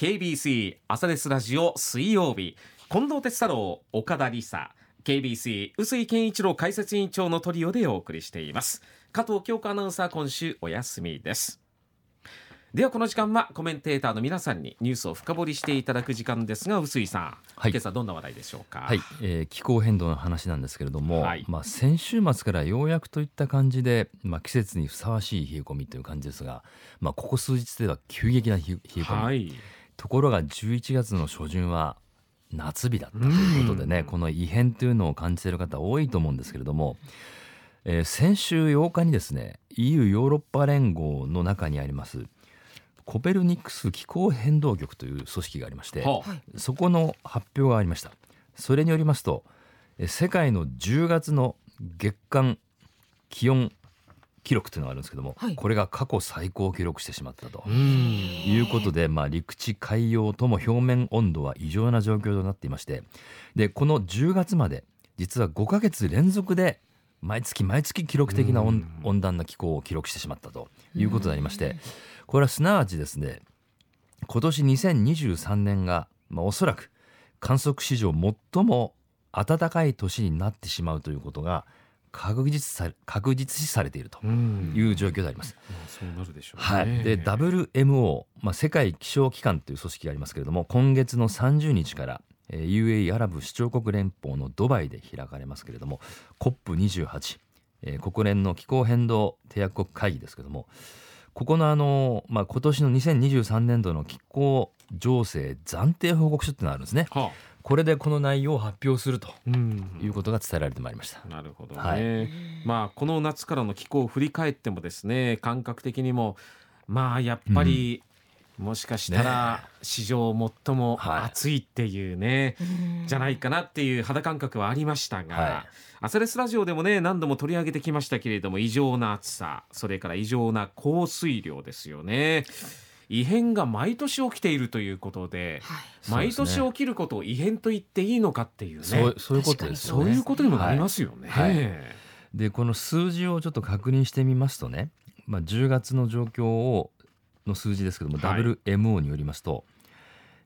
KBC 朝ですラジオ水曜日近藤哲太郎岡田理沙 KBC 臼井健一郎解説委員長のトリオでお送りしています。加藤京子アナウンサー今週お休みです。ではこの時間はコメンテーターの皆さんにニュースを深掘りしていただく時間ですが臼井さん、はい、今朝どんな話題でしょうか？はい、えー、気候変動の話なんですけれども、はい、まあ先週末からようやくといった感じで、まあ、季節にふさわしい冷え込みという感じですが、まあ、ここ数日では急激な冷え込み、はい、ところが11月の初旬は夏日だったということでね、この異変というのを感じている方多いと思うんですけれども、えー、先週8日にですね EU ヨーロッパ連合の中にありますコペルニクス気候変動局という組織がありまして、はあ、そこの発表がありました。それによりますと世界の10月の月間気温記録というのがあるんですけども、はい、これが過去最高を記録してしまったと。いうことで、まあ、陸地海洋とも表面温度は異常な状況となっていましてでこの10月まで実は5か月連続で毎月毎月記録的な温暖な気候を記録してしまったと。いうことになりましてこれはすなわちですね今年2023年が、まあ、おそらく観測史上最も暖かい年になってしまうということが確実さ確実視されているという状況であります。そうなるでしょう、ね、はい。で WMO まあ世界気象機関という組織がありますけれども今月の30日から UAE アラブ首長国連邦のドバイで開かれますけれども COP28、えー、国連の気候変動締約国会議ですけれどもここのあの、まあ、今年の2023年度の気候情勢暫定報告書ってのがあるんですね。はあ、これでこの内容を発表するということが伝えられてまいりました。なるほどね。はい、まあこの夏からの気候を振り返ってもですね、感覚的にもまあやっぱり、もしかしたら史上最も暑いっていうね、ねじゃないかなっていう肌感覚はありましたが、はい、アサレスラジオでもね何度も取り上げてきましたけれども異常な暑さそれから異常な降水量ですよね。異変が毎年起きているということで、はい、毎年起きることを異変と言っていいのかっていうね。そういうことです。よね。そういうことにもなりますよね。はい、でこの数字をちょっと確認してみますとね、まあ、10月の状況をの数字ですけども、はい、WMO によりますと、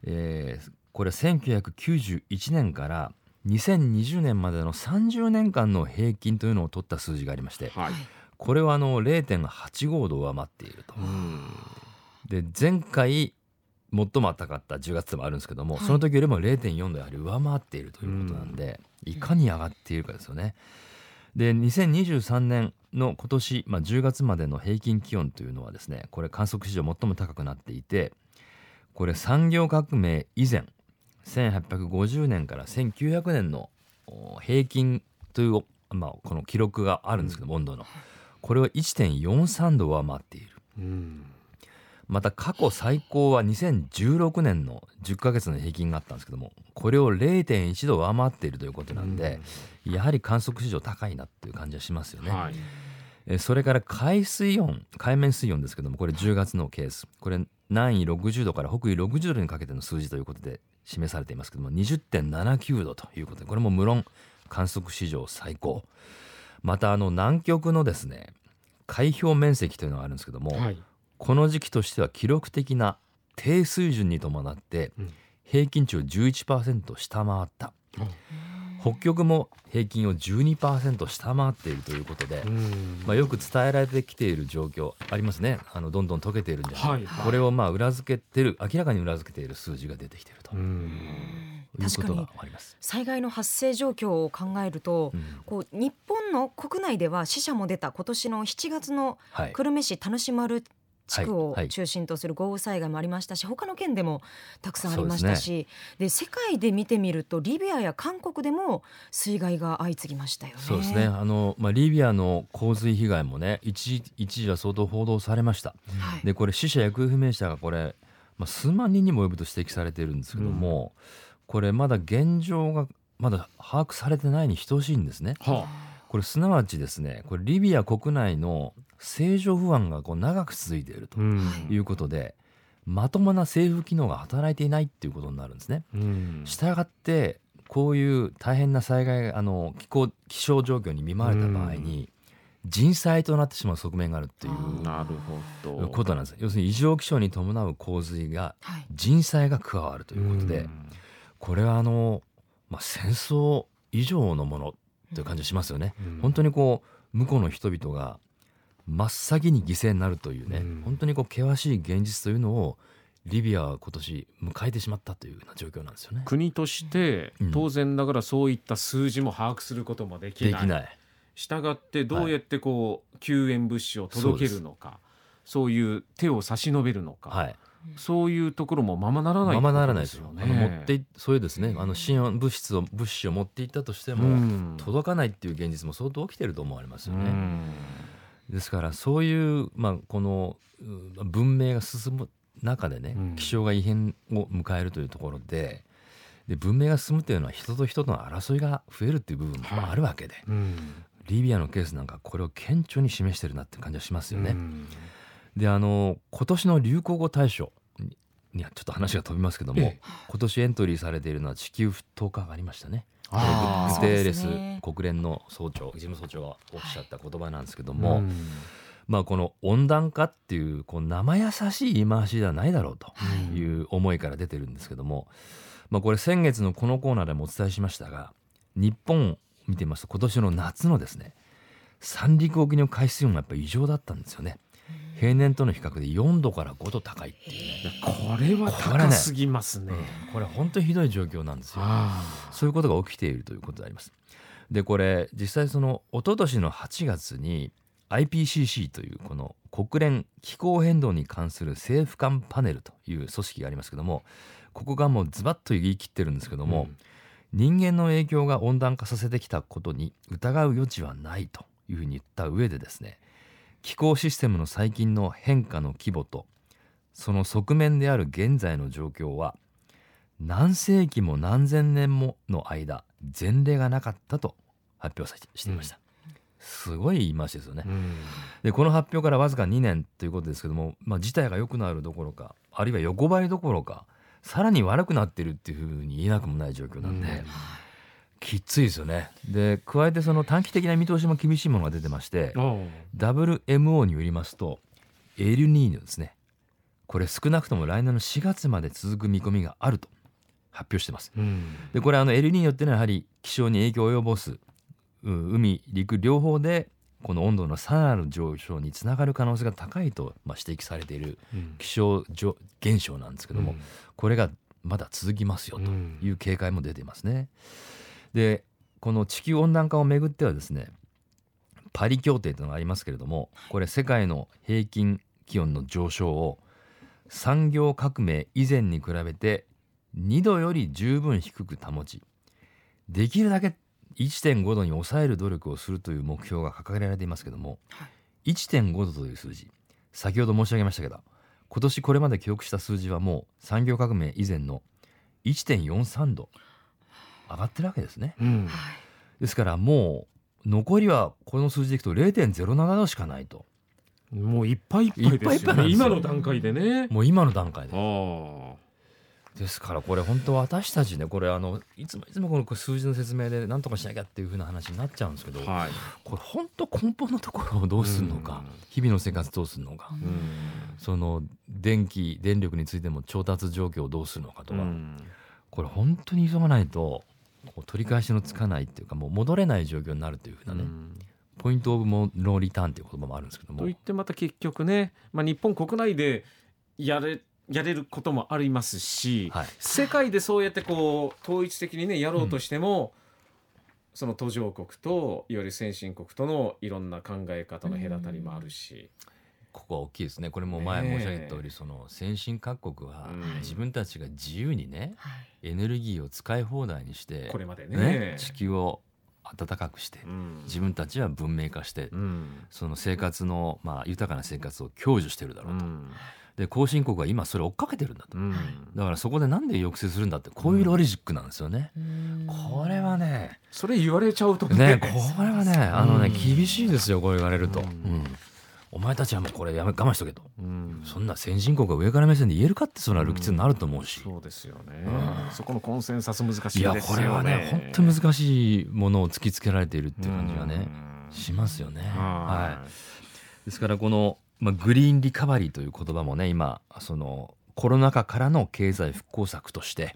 えー、これ1991年から2020年までの30年間の平均というのを取った数字がありまして、はい、これはあの0.85度上回っていると。で前回最も暖かった10月でもあるんですけども、はい、その時よりも0.4度やはり上回っているということなんで、いかに上がっているかですよね。で2023年の今年、まあ、10月までの平均気温というのはですねこれ観測史上最も高くなっていてこれ産業革命以前1850年から1900年の平均という、まあ、この記録があるんですけど、温度の。これを1.43度上回っている。うんまた過去最高は2016年の10ヶ月の平均があったんですけどもこれを0.1度上回っているということなんで、やはり観測史上高いなっていう感じはしますよね。はい、それから海水温海面水温ですけどもこれ10月のケース。これ南緯60度から北緯60度にかけての数字ということで示されていますけども20.79度ということでこれも無論観測史上最高。またあの南極のですね海表面積というのがあるんですけども、はい、この時期としては記録的な低水準に伴って平均値を11%下回った、うん、北極も平均を12%下回っているということで、まあ、よく伝えられてきている状況ありますね。あのどんどん溶けているんじゃないか、はい。はい、これをまあ裏付けてる明らかに裏付けている数字が出てきていると。いうことがあります。災害の発生状況を考えると、うん、こう日本の国内では死者も出た今年の7月の久留米市田主丸地区を中心とする豪雨災害もありましたし、はい、他の県でもたくさんありましたしで、ね、世界で見てみるとリビアや韓国でも水害が相次ぎましたよね。そうですねあの、まあ、リビアの洪水被害もね一時一時は相当報道されました。はい、でこれ死者行方不明者がこれ、まあ、数万人にも及ぶと指摘されているんですけども、うん、これまだ現状がまだ把握されてないに等しいんですね。はあこれすなわちですねこれリビア国内の政情不安がこう長く続いているということで、うん、まともな政府機能が働いていないっていうことになるんですね。うん、したがってこういう大変な災害あの気候気象状況に見舞われた場合に、人災となってしまう側面があるっていうなるほど。ことなんです。要するに異常気象に伴う洪水が人災が加わるということで、はい、これはあの、まあ、戦争以上のものという感じがしますよね。うん、本当にこう向こうの人々が真っ先に犠牲になるというね、うん、本当にこう険しい現実というのをリビアは今年迎えてしまったというような状況なんですよね。国として当然ながらそういった数字も把握することもできない。できない。したがってどうやってこう、救援物資を届けるのかそういう手を差し伸べるのか、はい、そういうところもままならない、ままならないですよね。あの持ってそういうですねあの支援物質を物資を持っていったとしても、届かないっていう現実も相当起きてると思われますよね。ですからそういう、まあ、この文明が進む中でね、気象が異変を迎えるというところでで文明が進むというのは人と人との争いが増えるっていう部分もあるわけで、はいうん、リビアのケースなんかこれを顕著に示してるなって感じがしますよね。であの今年の流行語大賞にはちょっと話が飛びますけども、ええ、今年エントリーされているのは地球沸騰化がありましたね。グテーレス国連の総長事務総長がおっしゃった言葉なんですけども、はい、まあ、この温暖化っていうこう生優しい言い回しではないだろうとい。う思いから出てるんですけども、まあ、これ先月のこのコーナーでもお伝えしましたが日本見てみますと今年の夏のですね三陸沖の海水温がやっぱり異常だったんですよね。平年との比較で4度から5度高いっていう、ね、これは高すぎますね、これ本当にひどい状況なんですよ。そういうことが起きているということであります。でこれ実際その一昨年の8月に IPCC というこの国連気候変動に関する政府間パネルという組織がありますけどもここがもうズバッと言い切ってるんですけども、うん。人間の影響が温暖化させてきたことに疑う余地はないというふうに言った上でですね気候システムの最近の変化の規模とその側面である現在の状況は何世紀も何千年もの間前例がなかったと発表していました、うん、すごい言い回しですよね、うん、でこの発表からわずか2年ということですけども、まあ、事態が良くなるどころかあるいは横ばいどころかさらに悪くなってるっていうふうに言えなくもない状況なんで、うん、きついですよね。で加えてその短期的な見通しも厳しいものが出てまして WMO によりますとエルニーニョですね。これ少なくとも来年の4月まで続く見込みがあると発表してます。うん、でこれあのエルニーニョっていうのはやはり気象に影響を及ぼす海陸両方でこの温度のさらなる上昇につながる可能性が高いと、まあ、指摘されている気象現象なんですけども、うん、これがまだ続きますよという警戒も出ていますね。でこの地球温暖化をめぐってはですねパリ協定というのがありますけれどもこれ世界の平均気温の上昇を産業革命以前に比べて2度より十分低く保ちできるだけ1.5度に抑える努力をするという目標が掲げられていますけども、はい、1.5度という数字先ほど申し上げましたけど今年これまで記憶した数字はもう産業革命以前の1.43度上がってるわけですね、うん、ですからもう残りはこの数字でいくと0.07度しかないと。もういっぱいいっぱいですよね。今の段階でね。もう今の段階で。ですからこれ本当私たちねこれあのいつもいつもこの数字の説明で何とかしなきゃっていうふうな話になっちゃうんですけど、はい、これ本当根本のところをどうするのか、日々の生活どうするのか、その電気電力についても調達状況をどうするのかとか、これ本当に急がないと取り返しのつかないっていうかもう戻れない状況になるというふうなね、ポイント・オブ・ノーリターンという言葉もあるんですけども。といってまた結局ね、まあ、日本国内でやれやれることもありますし、はい、世界でそうやってこう統一的にねやろうとしても、うん、その途上国といわゆる先進国とのいろんな考え方の隔たりもあるし。ここは大きいですね。これも前申し上げた通り、その先進各国は自分たちが自由にね、エネルギーを使い放題にしてこれまでね、ね、地球を暖かくして、うん、自分たちは文明化して、うん、その生活の、まあ、豊かな生活を享受してるだろうと。うん。で後進国は今それ追っかけてるんだと、うん、だからそこでなんで抑制するんだってこういうロジックなんですよね、うん、これはねそれ言われちゃうとね。ねこれはねあのね厳しいですよこれ言われると、うん、お前たちはもうこれやめ我慢しとけと、そんな先進国が上から目線で言えるかってそんなルキツになると思うし、そうですよね、そこのコンセンサス難しいですよね。いやこれはね本当に難しいものを突きつけられているっていう感じがね、しますよね。はい、ですからこの、まあ、グリーンリカバリーという言葉もね今そのコロナ禍からの経済復興策として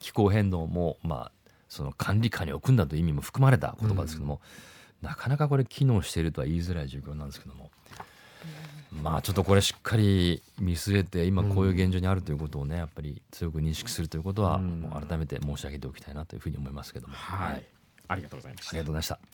気候変動もまあその管理下に置くんだという意味も含まれた言葉ですけども、うん、なかなかこれ機能しているとは言いづらい状況なんですけども。まあちょっとこれしっかり見据えて今こういう現状にあるということをねやっぱり強く認識するということはもう改めて申し上げておきたいなというふうに思いますけども、はい、ありがとうございました。ありがとうございました。